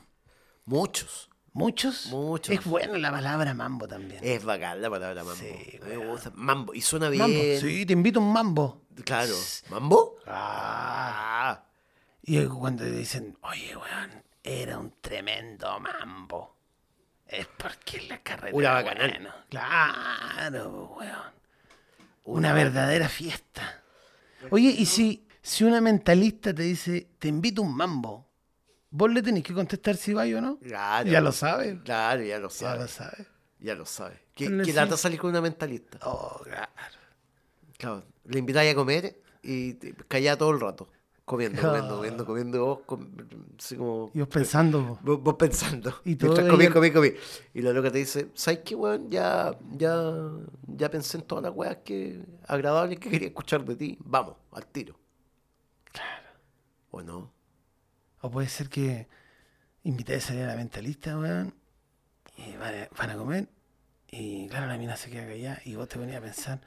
Muchos. ¿Muchos? Muchos. Es buena la palabra mambo también. Es bacán la palabra mambo. Sí, me gusta. Mambo. Y suena bien. mambo. Sí, te invito a un mambo. Claro. ¿Mambo? Ah. Y cuando dicen, oye, weón, era un tremendo mambo. Es porque la carrera. Una bacanal. bueno. Claro, weón. Una verdadera fiesta. Oye, y si, si una mentalista te dice, te invito a un mambo, vos le tenés que contestar si va o no. Claro. Ya lo sabes. Claro, ya lo Ya sabe. lo sabes. Ya lo sabe. ¿Qué, Ponle qué sí. lata salir con una mentalista? Oh, claro. Claro. Le invitáis a comer y callá todo el rato. Comiendo, comiendo, comiendo, comiendo. Vos, com- así como. Y vos pensando. Vos, vos pensando. Y todo Mientras comí, comí, comí. Y la loca te dice, ¿sabes qué, weón? Ya, ya, ya pensé en todas las weas que agradables que quería escuchar de ti. Vamos, al tiro. Claro. ¿O no? O puede ser que invitáis a salir a la mentalista, weón, y van a, van a comer, y claro, la mina se queda callada, y vos te ponías a pensar,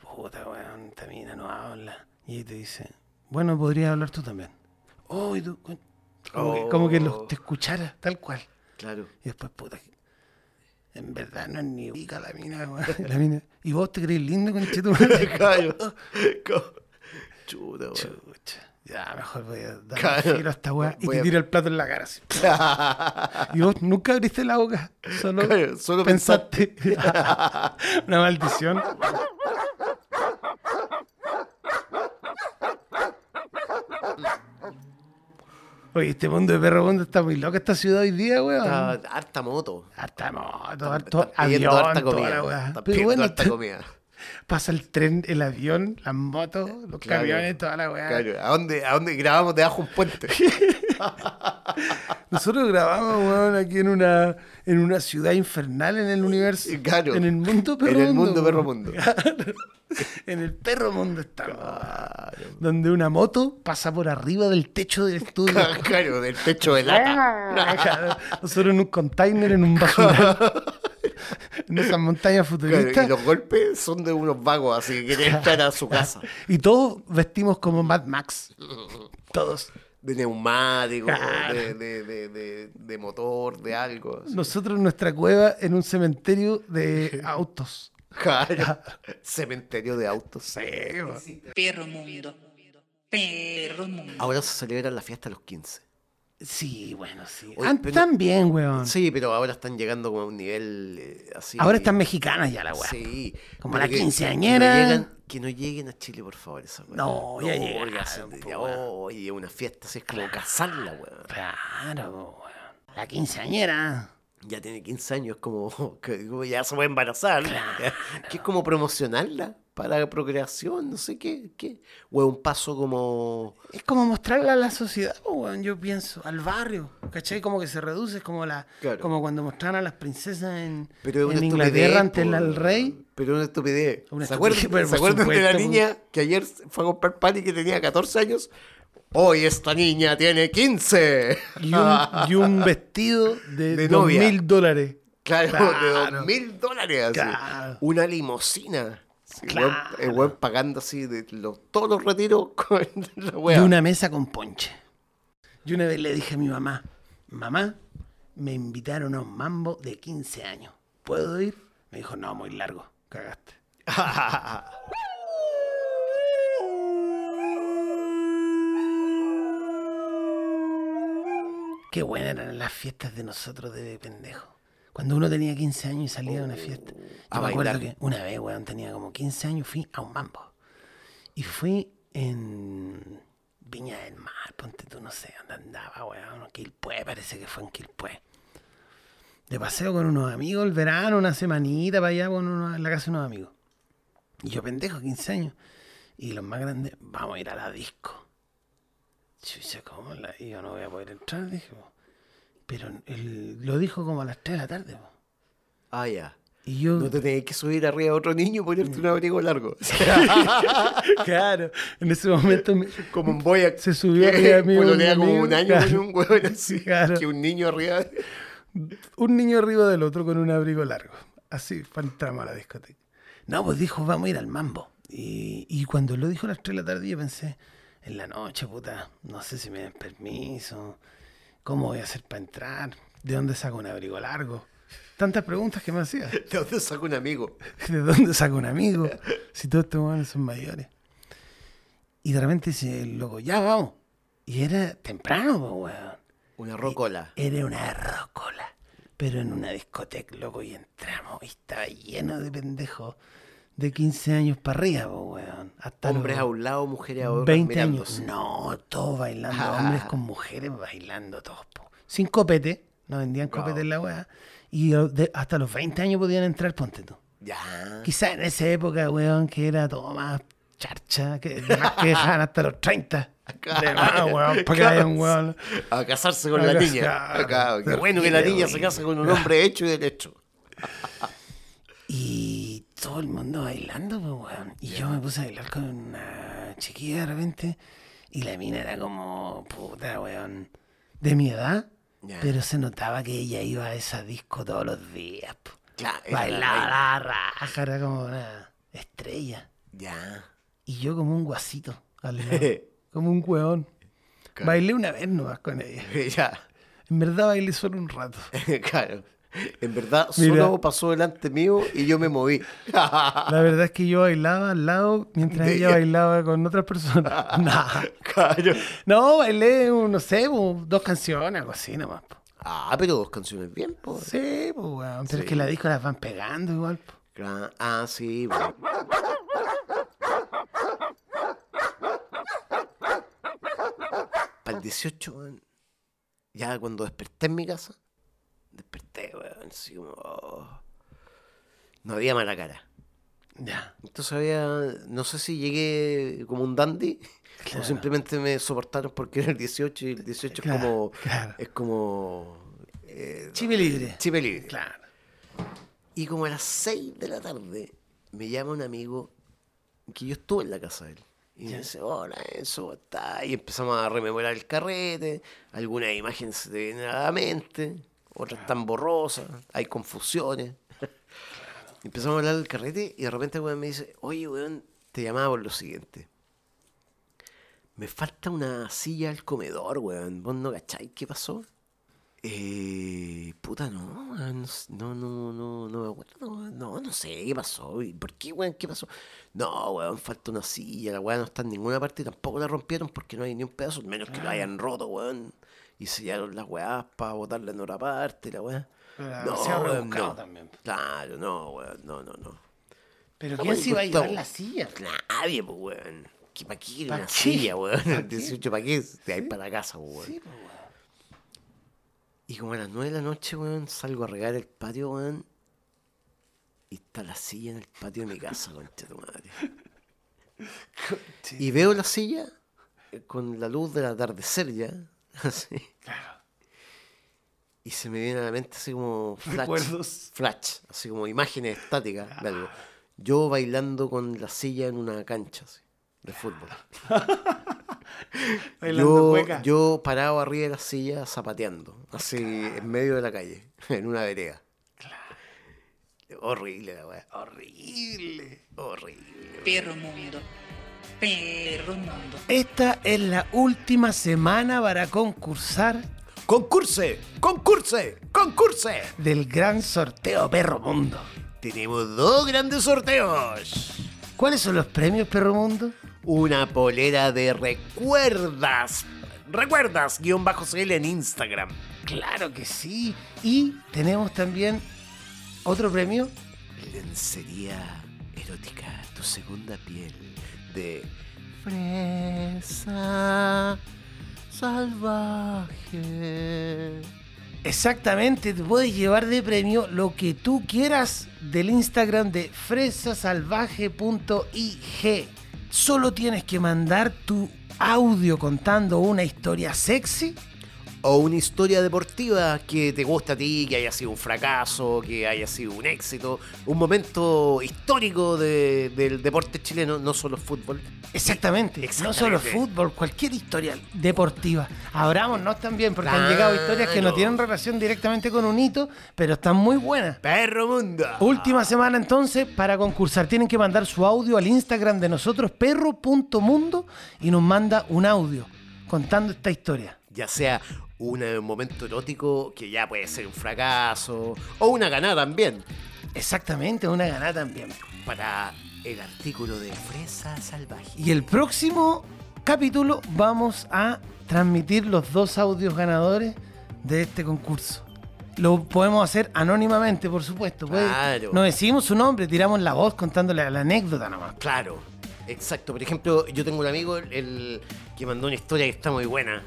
puta, weón, esta mina no habla. Y ella te dice, bueno, podrías hablar tú también. Oh, y tú, como, que, como que lo- Oh. te escuchara, tal cual. Claro. Y después, puta, en verdad no es ni rica la mina, weón. La mina, y vos te crees lindo con. Co- Chuta, weón. Chucha. Ya, mejor voy a dar Claro. giro a esta weá y te a- tiro el plato en la cara. así. Y vos nunca abriste la boca, solo, Claro, solo pensaste. Una maldición. Oye, este mundo de perro mundo está muy loco esta ciudad hoy día, weón. Está harta moto. Harta moto, harto avión, harta toda comida. la weá. Están Pero bueno, harta te- comida. Pasa el tren, el avión, las motos, los Claro. camiones, toda la weá. Claro. ¿A dónde, ¿A dónde grabamos debajo un puente? Nosotros grabamos, weón, aquí en una, en una ciudad infernal en el universo. Claro. En el mundo perro En el mundo. mundo perro mundo. Claro. En el perro mundo estamos. Donde una moto pasa por arriba del techo del estudio. Claro, del techo de lata. Nosotros en un container, en un basural. en esas montañas Claro, futuristas. y los golpes son de unos vagos, así que quieren entrar a su casa. Y todos vestimos como Mad Max. Todos. De neumático, Claro. de, de, de, de, de motor, de algo. así. Nosotros en nuestra cueva en un cementerio de autos. Claro. Cementerio de autos. Sí. Perro mundo. Perro mundo. Ahora se celebran la fiesta a los 15. Sí, bueno, sí. Oye, Antes pero- también, weón. Sí, pero ahora están llegando como a un nivel eh, así. Ahora están mexicanas ya la weá. Sí. Como la que- quinceañera. Que no, llegan, que no lleguen a Chile, por favor, esa weá. No, ya porque llegaron, po, ya, es una fiesta, así es como casarla, weón. Claro, weón. La quinceañera. Ya tiene 15 años, como que ya se va a embarazar. Que es como promocionarla para la procreación, no sé qué. qué. O es un paso como. Es como mostrarla a la sociedad, weón, yo pienso, al barrio. ¿Cachai? Como que se reduce, es como la, Claro. como cuando mostraban a las princesas en, Pero en Inglaterra ante el, rey. Pero una estupidez. Una ¿Se acuerdan, pero ¿se por acuerdan de la niña que ayer fue a comprar pan y que tenía 14 años? Hoy esta niña tiene 15. Y un, y un vestido de, De dos mil dólares. Claro, de dos mil dólares. Claro. Una limusina. Claro. weón- El weón pagando así de los, todos los retiros con la Y una mesa con ponche. Yo una vez le dije a mi mamá, mamá, me invitaron a un mambo de 15 años. ¿Puedo ir? Me dijo, no, muy largo. Cagaste. Qué buenas eran las fiestas de nosotros de pendejo. Cuando uno tenía 15 años y salía a una fiesta. Yo a me acuerdo que una vez, weón, tenía como 15 años, fui a un mambo. Y fui en Viña del Mar, ponte tú, no sé dónde andaba, weón. Quilpué, parece que fue en Quilpué. De paseo con unos amigos el verano, una semanita para allá con unos- en la casa de unos amigos. Y yo pendejo, 15 años. Y los más grandes, vamos a ir a la disco. Chucha, ¿cómo la? Y yo no voy a poder entrar, dije. po. Pero él lo dijo como a las 3 de la tarde. po. ah, ya. Y yo, No te tenés que subir arriba a otro niño y ponerte un abrigo largo. claro, en ese momento me- Como un boya Se subió arriba de mí pololea como un año claro. con un hueón así. Claro. Que un niño arriba. un niño arriba del otro con un abrigo largo. Así, entramos a la discoteca. No, pues dijo, vamos a ir al mambo. Y, y cuando lo dijo a las 3 de la tarde, yo pensé, en la noche, puta, no sé si me dan permiso, cómo voy a hacer para entrar, de dónde saco un abrigo largo. Tantas preguntas que me hacía. ¿De dónde saco un amigo? ¿De dónde saco un amigo? Si todos estos hueones son mayores. Y de repente dice el loco, ya vamos. Y era temprano, weón. Una rocola. Era una rocola. Pero en una discoteca, loco, y entramos y estaba lleno de pendejos de 15 años para arriba, weón. Hasta Hombres a un lado, mujeres a otro. 20 años. No, todos bailando, Ah. hombres con mujeres bailando todos, po. Sin copete, no vendían Wow. copete en la weá. Y de- hasta los 20 años podían entrar, ponte tú. Ya. Quizá en esa época, weón, que era todo más charcha, que, más que dejaban hasta los 30. De más, weón, para que haya un weón. A casarse con A la niña. Acá, Qué bueno que la niña se casa con un hombre hecho y derecho. Todo el mundo bailando, pues, weón. Y yo me puse a bailar con una chiquilla de repente. Y la mina era como, puta, weón, de mi edad. Ya. Pero se notaba que ella iba a esa disco todos los días. po. Claro, era la Bailaba la raja, era como una estrella. Ya. Y yo como un guasito, al lado, como un weón. Claro. Bailé una vez nomás con ella. ya. En verdad bailé solo un rato. claro. En verdad, Mira. solo pasó delante mío y yo me moví. La verdad es que yo bailaba al lado mientras De ella bailaba con otras personas. Nah. claro. No, bailé, no sé, dos canciones, algo así nomás. po. Ah, pero dos canciones bien, po. Sí, pues, weón. Pero Sí. es que la disco las van pegando igual. po. Ah, sí, bueno. Para el 18, weón, ya cuando desperté en mi casa, desperté, weón, así como... oh, no había mala cara. Ya. Entonces había, no sé si llegué como un dandy o simplemente me soportaron porque era el 18 y el 18 Claro, es como... claro. Es como... eh, Chive libre. chip libre. Claro. Y como a las 6 de la tarde me llama un amigo que yo estuve en la casa de él. Y me dice, hola, eso, ¿cómo estás? Y empezamos a rememorar el carrete, algunas imágenes se te vienen a la mente, otras están borrosas, hay confusiones. Empezamos a hablar del carrete y de repente el weón me dice, oye, weón, te llamaba por lo siguiente. Me falta una silla al comedor, weón. ¿Vos no cacháis qué pasó? Eh, puta, no, no, no, no, no, me acuerdo, no, no sé qué pasó, ¿y ¿por qué, weón, qué pasó? No, weón, falta una silla, la weón no está en ninguna parte y tampoco la rompieron porque no hay ni un pedazo, menos que la hayan roto, weón. Y sellaron las weas para botarla en otra parte, la weá. No, weón, rebuscado no. también. Claro, no, weón, no, no, no. Pero ¿quién se iba a llevar la silla? Nadie, pues, weón. ¿Qué, ¿Para qué quiere ¿Pa' una qué? silla, weón? ¿Pa' El qué? 18, ¿para qué? De ahí para la casa, weón. Sí, pues, weón. Y como a las 9 de la noche, weón, salgo a regar el patio, weón. Y está la silla en el patio de mi casa, concha tu madre. Y veo la silla eh, con la luz del atardecer ya. Así. Claro. Y se me viene a la mente así como flash. Recuerdos. Flash, así como imágenes estáticas de algo. Yo bailando con la silla en una cancha así, de fútbol. Bailando Yo, cueca. yo parado arriba de la silla zapateando, así en medio de la calle, en una vereda. Horrible la weá. Horrible. Horrible. Perro mundo. Perro mundo. Esta es la última semana para concursar ¡Concurse! ¡Concurse! ¡Concurse! del gran sorteo Perro Mundo. Tenemos dos grandes sorteos. ¿Cuáles son los premios Perro Mundo? Una polera de recuerdas. Recuerdas, guion bajo CL en Instagram. Claro que sí. Y tenemos también otro premio. Lencería erótica, tu segunda piel de fresa salvaje. Exactamente, te puedes llevar de premio lo que tú quieras del Instagram de fresasalvaje.ig. Solo tienes que mandar tu audio contando una historia sexy o una historia deportiva que te gusta a ti, que haya sido un fracaso, que haya sido un éxito, un momento histórico de- del deporte chileno, no solo fútbol. Exactamente. No solo fútbol, cualquier historia deportiva. Abrámonos también, porque han llegado historias que no tienen relación directamente con un hito, pero están muy buenas. Perro Mundo. Última semana entonces para concursar. Tienen que mandar su audio al Instagram de nosotros, perro.mundo, y nos manda un audio contando esta historia. Ya sea un momento erótico que ya puede ser un fracaso, o una ganada también, Exactamente, una ganada también. para el artículo de Fresa Salvaje. Y el próximo capítulo vamos a transmitir los dos audios ganadores de este concurso. Lo podemos hacer anónimamente, por supuesto. Claro. No decimos su nombre, tiramos la voz contándole la anécdota nomás. Claro, exacto. Por ejemplo, yo tengo un amigo el, que mandó una historia que está muy buena.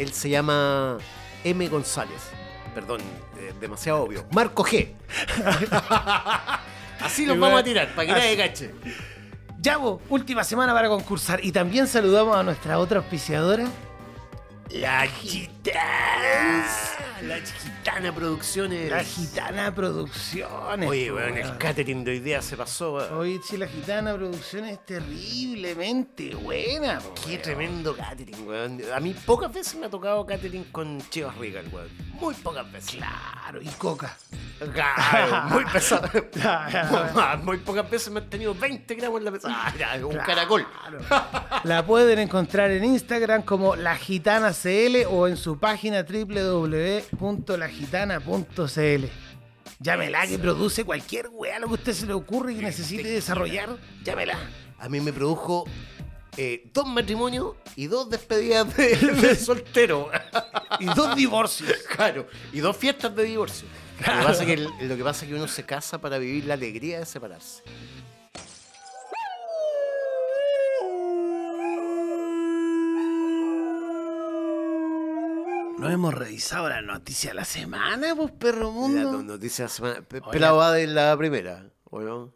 Él se llama M. González. Perdón, eh, demasiado obvio. Marco G. Así los vamos a tirar, para que nadie cache. Ya, vos, última semana para concursar. Y también saludamos a nuestra otra auspiciadora. La Gitana. La Gitana Producciones. La Gitana Producciones. Oye, weón, el weón. catering de hoy día se pasó. weón. Oye, si la Gitana Producciones es terriblemente buena. Qué tremendo catering, weón. A mí pocas veces me ha tocado catering con Chivas Regal, weón. Muy pocas veces. Claro, y coca. Claro, muy pesado. Muy pocas veces me han tenido 20 gramos en la mesa. Ah, un caracol. La pueden encontrar en Instagram como La Gitana CL o en su página www.lagitana.cl. Llámela que produce cualquier weá lo que a usted se le ocurre y que necesite desarrollar. Llámela. A mí me produjo eh, dos matrimonios y dos despedidas de, de soltero. Y dos divorcios. Claro, y dos fiestas de divorcio. Lo, que pasa es que, el- lo que pasa es que uno se casa para vivir la alegría de separarse. No hemos revisado la noticia de la semana, pues, perro La mundo. no- noticia de la semana. Pe- Oye. Pelado va de la primera, ¿o no?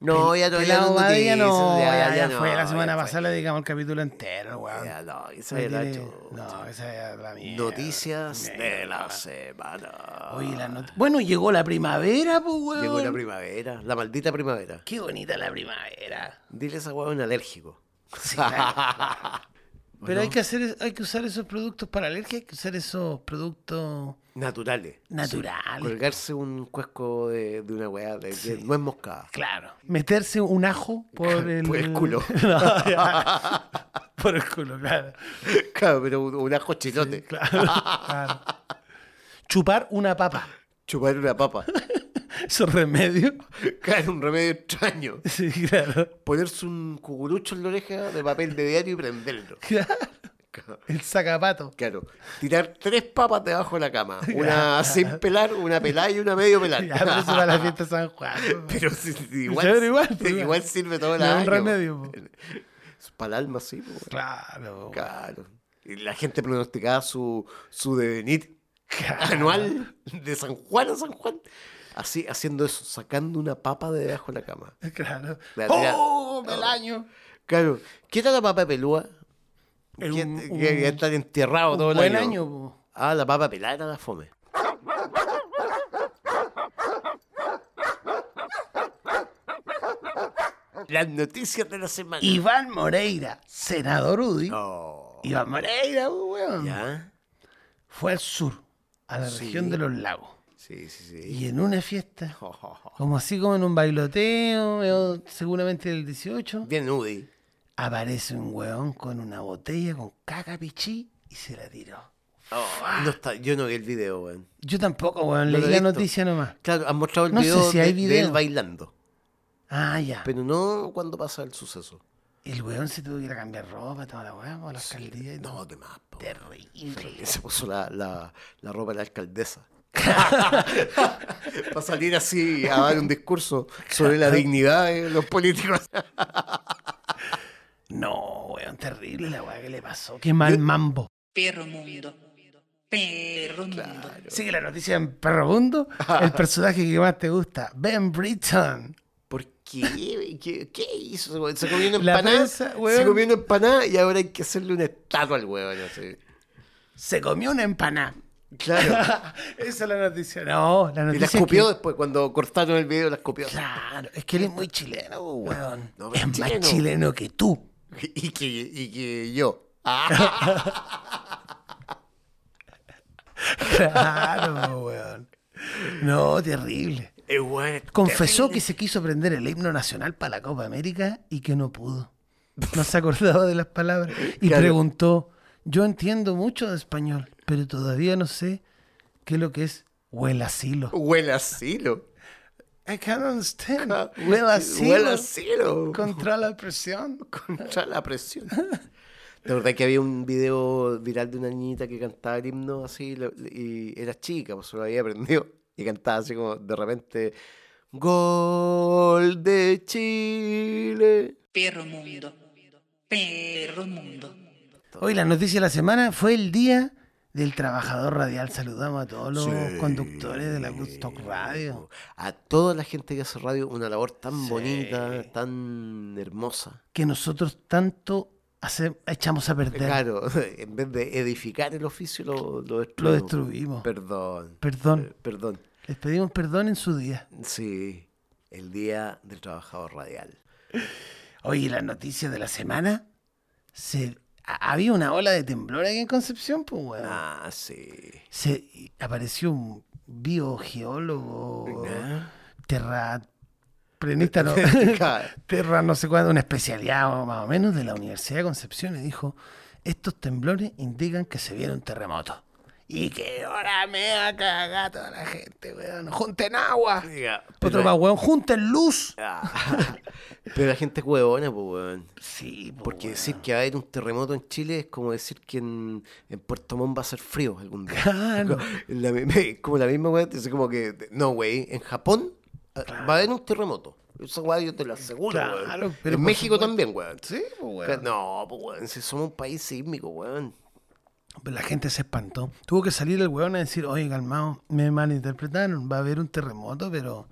No, ya todavía no es Badía noticia, no, ya- ya, ya ya no, fue. La semana pasada le dedicamos el capítulo entero, weón. Ya no, esa es la. No, esa es la mierda. Noticias de la semana. Oye, la not- Bueno, llegó la primavera, pues, weón. Llegó la primavera, la maldita primavera. Qué bonita la primavera. Dile a esa un alérgico. Pero hay que hacer, hay que usar esos productos para alergia, hay que usar esos productos Naturales. naturales. Colgarse un cuesco de, de una weá de, Sí. de nuez moscada. Claro. Meterse un ajo por el, Por el culo. No, por el culo, claro. Claro, pero un, un ajo chilote. Claro, claro. Chupar una papa. Chupar una papa. Es remedio. Claro, un remedio extraño. Sí, claro. Ponerse un cucurucho en la oreja de papel de diario y prenderlo. Claro. El sacapato. Claro. Tirar tres papas debajo de la cama. Una sin pelar, una pelada y una medio pelada. Ya, pero eso para la fiesta de San Juan. Pero igual, Pero igual, pues, igual, igual. sirve todo el es un año. remedio, po. Para el alma, sí. po. Claro. Claro. Y la gente pronosticaba su, su devenir anual de San Juan a San Juan. Así, haciendo eso, sacando una papa de debajo de la cama. Claro. La tira- ¡Oh! Del año. Claro. ¿Qué era la papa pelúa? Que, que- estar enterrado un todo el buen año. año, po. Ah, la papa pelada era la fome. Las noticias de la semana. Iván Moreira, senador UDI. Oh, Iván Moreira, weón. ¿Ya? Fue al sur, a la Sí. región de los lagos. Sí, sí, sí. Y en una fiesta, Oh, oh, oh. como así como en un bailoteo, seguramente del 18, Bien Udi. aparece un weón con una botella con caca pichí y se la tiró. Oh, no está, yo no vi el video, weón. Yo tampoco, weón, No leí la noticia nomás. Claro, han mostrado el No sé video, si hay de, video. de él bailando. Ah, ya. Pero no cuando pasa el suceso. El weón se tuvo que ir a cambiar ropa, toda la por la alcaldía y todo. No, de más. Terrible. Se puso la, la, la ropa de la alcaldesa. Para salir así a dar un discurso sobre la dignidad de los políticos. No, weón, terrible la weá que le pasó. Qué mal mambo. Perro mundo. Perro mundo. Sigue la noticia en Perro Mundo. El personaje que más te gusta, Ben Britton. ¿Por qué? ¿Qué, qué hizo? ese weón? Se comió una empanada. prensa, weón. se comió una empanada y ahora hay que hacerle una estatua al huevón. Así. se comió una empanada. Claro. Esa es la noticia. No, la Y noticia la es escupió que- después, cuando cortaron el video, la escupió. Claro, es que él es muy chileno, weón. No, es más chileno. que tú. Y que, y que yo. Claro, weón. No, terrible. es bueno, es Confesó terrible. que se quiso aprender el himno nacional para la Copa América y que no pudo. No se acordaba de las palabras. Y Claro. preguntó, yo entiendo mucho de español, pero todavía no sé qué es lo que es huele asilo. Huele asilo. I can't understand. Huele asilo. Huele a asilo. Contra la presión. Contra la presión. La verdad que había un video viral de una niñita que cantaba el himno así y era chica, pues se lo había aprendido y cantaba así como de repente Gol de Chile. Perro mundo. Perro mundo. Hoy la noticia de la semana fue el día del trabajador radial. Saludamos a todos los Sí. conductores de la Woodstock Radio. A toda la gente que hace radio, una labor tan bonita, tan hermosa. Que nosotros tanto hace- echamos a perder. Claro, en vez de edificar el oficio, lo, lo destruimos. Lo destruimos. Perdón. Perdón. Eh, Perdón. Les pedimos perdón en su día. Sí, el Día del Trabajador Radial. Oye, la noticia de la semana. Se, había una ola de temblor aquí en Concepción, pues, weón. Ah, sí. Se, apareció un biogeólogo, terraplenista, no, Claro. terra no sé cuándo, una especialidad más o menos de la Universidad de Concepción y dijo, estos temblores indican que se viene un terremoto. Y que ahora me va a cagar toda la gente, weón. Junten agua. Ya, Otro pero- más, weón. Junten luz. Pero la gente es huevona, pues, weón. Sí, po, Porque weón. decir que va a haber un terremoto en Chile es como decir que en, en Puerto Montt va a ser frío algún día. Claro. La como la misma weá, es como que, no, güey, en Japón ah, va a haber un terremoto. Esa weá yo te lo aseguro, weón. Pero En México supuesto. también, weón. Sí, pues, weón. No, pues, weón, si somos un país sísmico, weón. Pero la gente se espantó. Tuvo que salir el weón a decir, oye, calmado, me malinterpretaron, va a haber un terremoto, pero...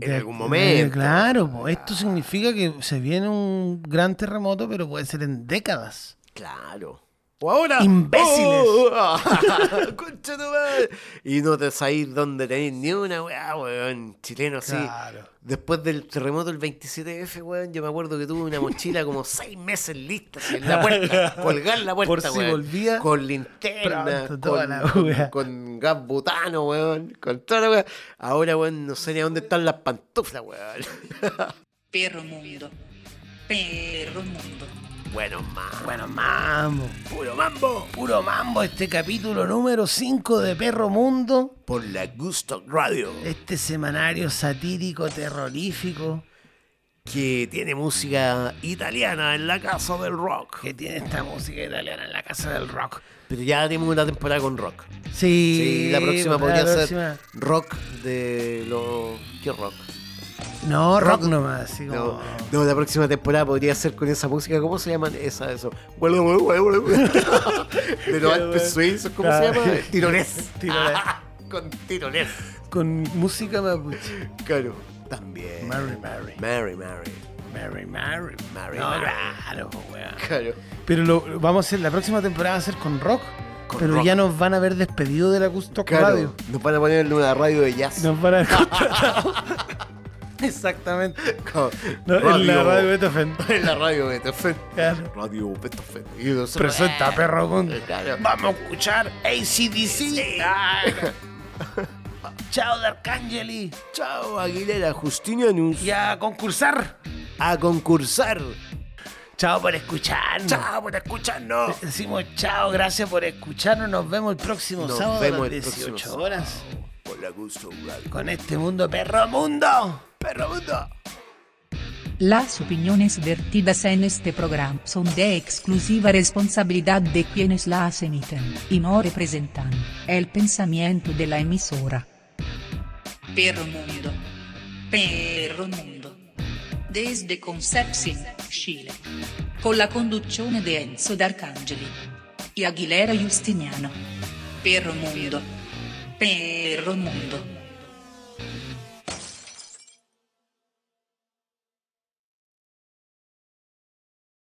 En algún momento. claro, po, esto significa que se viene un gran terremoto, pero puede ser en décadas. Claro. O ahora. ¡Imbéciles! ¡Oh! Concha tu madre. Y no te sabéis dónde tenéis ni una weá, weón. Chileno así. Claro. Después del terremoto del 27F, weón, yo me acuerdo que tuve una mochila como seis meses lista en la puerta. Colgar la puerta, Por si weón. volvía Con linterna, pronto con, la con gas butano, weón. Con toda la weá. Ahora, weón, no sé ni a dónde están las pantuflas, weón. Perro mundo. Perro mundo. Bueno, más. Bueno, mambo, Puro mambo. puro mambo, este capítulo número 5 de Perro Mundo, Por la Gusto Radio. este semanario satírico, terrorífico, que tiene música italiana en la casa del rock. que tiene esta música italiana en la casa del rock. Pero ya tenemos una temporada con rock. Sí, Sí, la próxima la podría próxima- ser rock de los... ¿Qué rock? No, rock, Rock- nomás, así como... No, no, la próxima temporada podría ser con esa música. ¿Cómo se llaman esa? Eso. De los Alpes suizos, ¿cómo se llama? Tirones. Tirones. con tirones. Con música mapuche. Claro. También. Mary, Mary. Mary, Mary. Mary, Mary. Mary, no, Mary. claro, weón. Claro. Pero lo, vamos a hacer, la próxima temporada va a ser con rock. Con pero rock. ya nos van a haber despedido de la Gusto Claro. Radio. Nos van a poner en una radio de jazz. Nos van a. Exactamente. Con- No, en la radio Beethoven. En la radio Beethoven. Claro. Radio Beethoven. Y Presenta Perro Mundo. Claro. Vamos a escuchar ACDC. Chao, D'Arcangeli. Chao, Aguilera Justinianus. Y a concursar. A concursar. Chao por escucharnos. Chao por escucharnos. Decimos chao, gracias por escucharnos. Nos vemos el próximo Nos sábado vemos a el las próximo 18 sábado. horas. Por la gusto radio. Con este mundo perro mundo. Perro mundo. Las opiniones vertidas en este programa son de exclusiva responsabilidad de quienes las emiten, y no representan el pensamiento de la emisora. Perro mundo. Perro mundo. Desde Concepción, Chile. Con la conduzione di Enzo D'Arcangeli e Aguilera Justiniano. Perro mundo. Perro mundo.